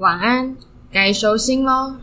晚安，该收心喽。